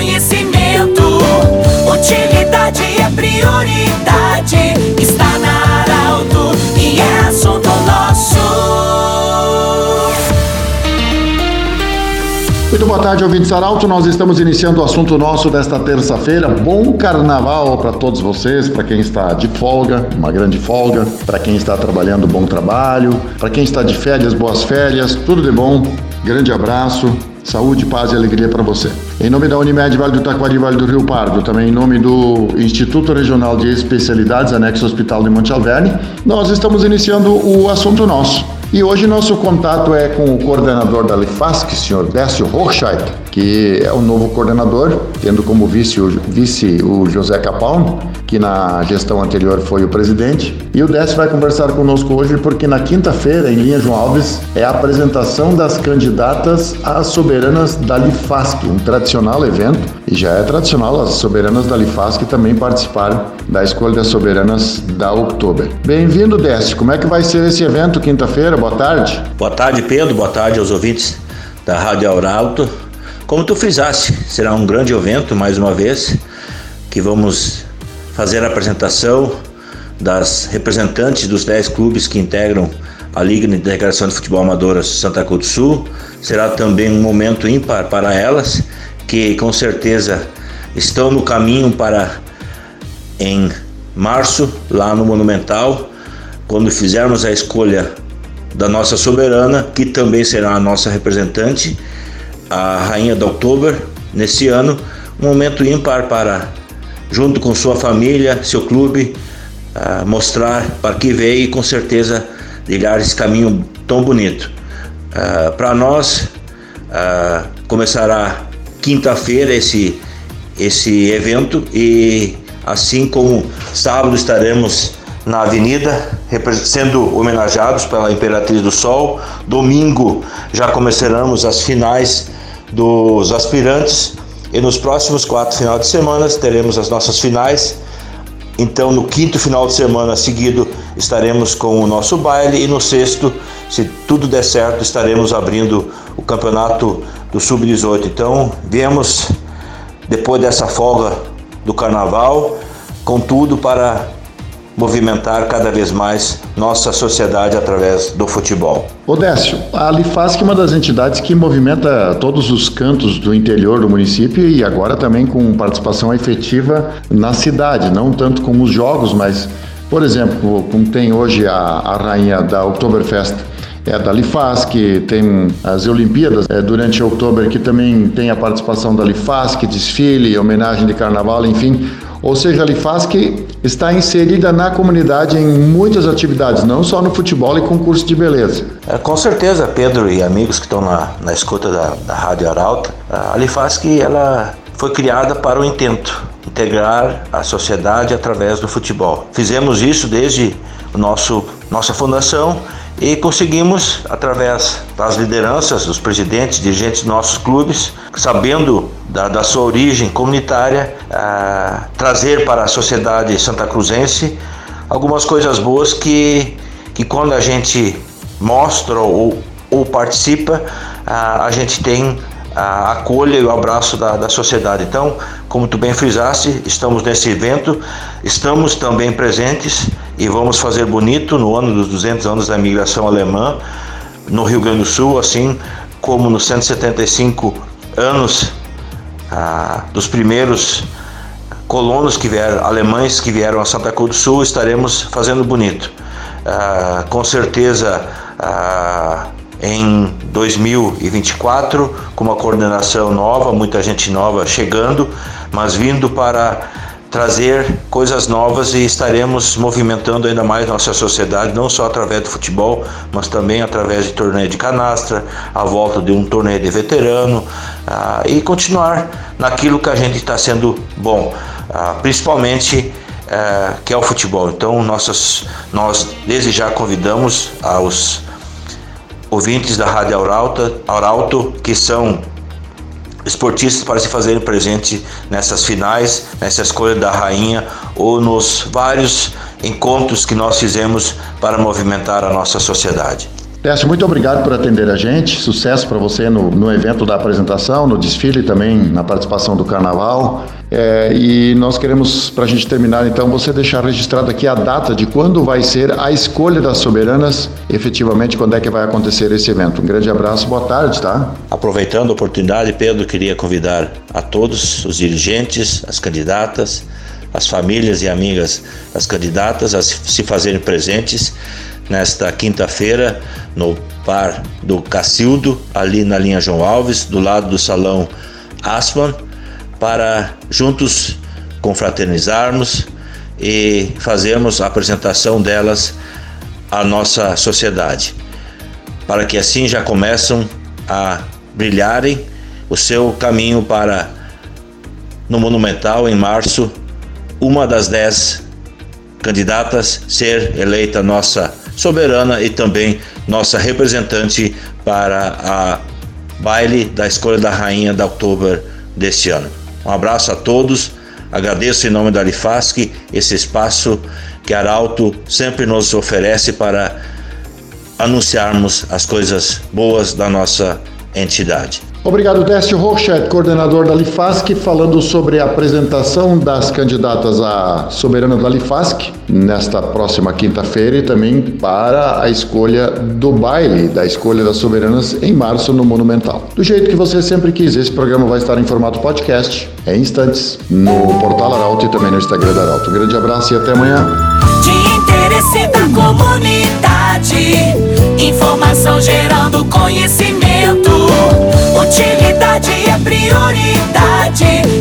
conhecimento. Utilidade é prioridade. Está na Arauto e é assunto nosso. Muito boa tarde, ouvintes Arauto. Nós estamos iniciando o assunto nosso desta terça-feira. Bom carnaval para todos vocês, para quem está de folga, uma grande folga, para quem está trabalhando, bom trabalho, para quem está de férias, boas férias, tudo de bom. Grande abraço. Saúde, paz e alegria para você. Em nome da Unimed Vale do Taquari, Vale do Rio Pardo, também em nome do Instituto Regional de Especialidades, anexo Hospital de Monte Alverne, nós estamos iniciando o assunto nosso. E hoje nosso contato é com o coordenador da Lifasc, senhor Décio Rochheit, que é o novo coordenador, tendo como vice o, vice o José Capalmo, que na gestão anterior foi o presidente. E o Décio vai conversar conosco hoje porque na quinta-feira, em Linha João Alves, é a apresentação das candidatas às soberanas da Lifasc, um tradicional evento, e já é tradicional as soberanas da Lifasc também participaram da escolha das soberanas da Oktober. Bem-vindo, Décio. Como é que vai ser esse evento quinta-feira? Boa tarde. Boa tarde, Pedro. Boa tarde aos ouvintes da Rádio Auralto. Como tu frisaste, será um grande evento mais uma vez que vamos fazer a apresentação das representantes dos 10 clubes que integram a Liga de Integração de Futebol Amadora Santa Cruz do Sul. Será também um momento ímpar para elas, que com certeza estão no caminho para em março, lá no Monumental, quando fizermos a escolha da nossa soberana, que também será a nossa representante, a Rainha da Oktober, nesse ano, um momento ímpar para junto com sua família, seu clube, uh, mostrar para que veio e com certeza trilhar esse caminho tão bonito. Uh, para nós, uh, começará quinta-feira esse, esse evento e assim como sábado estaremos na avenida sendo homenageados pela Imperatriz do Sol. Domingo já começaremos as finais dos aspirantes e nos próximos quatro finais de semana teremos as nossas finais. Então, no quinto final de semana seguido, estaremos com o nosso baile e no sexto, se tudo der certo, estaremos abrindo o campeonato do Sub-18. Então, viemos depois dessa folga do carnaval, com tudo para movimentar cada vez mais nossa sociedade através do futebol. Odécio, a Lifasc é uma das entidades que movimenta todos os cantos do interior do município e agora também com participação efetiva na cidade, não tanto com os jogos, mas, por exemplo, como tem hoje a, a rainha da Oktoberfest, é da Lifasc, tem as Olimpíadas é, durante outubro que também tem a participação da Lifasc, desfile, homenagem de carnaval, enfim. Ou seja, a Lifasc está inserida na comunidade em muitas atividades, não só no futebol e concurso de beleza. É, com certeza, Pedro e amigos que estão na, na escuta da, da Rádio Arauta, a Lifasc ela foi criada para o intento integrar a sociedade através do futebol. Fizemos isso desde o nosso nossa fundação e conseguimos, através das lideranças, dos presidentes, dirigentes de nossos clubes, sabendo da, da sua origem comunitária, ah, trazer para a sociedade santa cruzense algumas coisas boas que, que quando a gente mostra ou, ou participa, ah, a gente tem a acolha e o abraço da, da sociedade. Então, como tu bem frisaste, estamos nesse evento, estamos também presentes e vamos fazer bonito no ano dos 200 anos da imigração alemã no Rio Grande do Sul, assim como nos 175 anos ah, dos primeiros colonos que vieram, alemães que vieram a Santa Cruz do Sul, estaremos fazendo bonito. Ah, com certeza, ah, em 2024, com uma coordenação nova, muita gente nova chegando, mas vindo para trazer coisas novas e estaremos movimentando ainda mais nossa sociedade, não só através do futebol, mas também através de torneio de canastra, a volta de um torneio de veterano uh, e continuar naquilo que a gente está sendo bom, uh, principalmente uh, que é o futebol. Então, nossas, nós desde já convidamos aos ouvintes da Rádio Auralto, Auralto que são esportistas para se fazerem presente nessas finais, nessa escolha da rainha ou nos vários encontros que nós fizemos para movimentar a nossa sociedade. Décio, muito obrigado por atender a gente. Sucesso para você no, no, evento da apresentação, no desfile também, na participação do carnaval. É, e nós queremos, para a gente terminar, então, você deixar registrado aqui a data de quando vai ser a escolha das soberanas, efetivamente, quando é que vai acontecer esse evento. Um grande abraço, boa tarde, tá? Aproveitando a oportunidade, Pedro, queria convidar a todos os dirigentes, as candidatas, as famílias e amigas das candidatas a se fazerem presentes nesta quinta-feira no Par do Cacildo, ali na linha João Alves, do lado do Salão Asman, para juntos confraternizarmos e fazermos a apresentação delas à nossa sociedade, para que assim já começam a brilharem o seu caminho para no Monumental em março, uma das dez candidatas ser eleita nossa soberana e também nossa representante para a baile da escolha da rainha da outubro deste ano. Um abraço a todos, agradeço em nome da Lifasc esse espaço que Arauto sempre nos oferece para anunciarmos as coisas boas da nossa entidade. Obrigado, Décio Rochet, coordenador da Lifasc, falando sobre a apresentação das candidatas à soberana da Lifasc nesta próxima quinta-feira e também para a escolha do baile da escolha das soberanas em março no Monumental. Do jeito que você sempre quis, esse programa vai estar em formato podcast em instantes no portal Arauto e também no Instagram da Arauto. Um grande abraço e até amanhã. De interesse da comunidade, informação gerando conhecimento. É prioridade.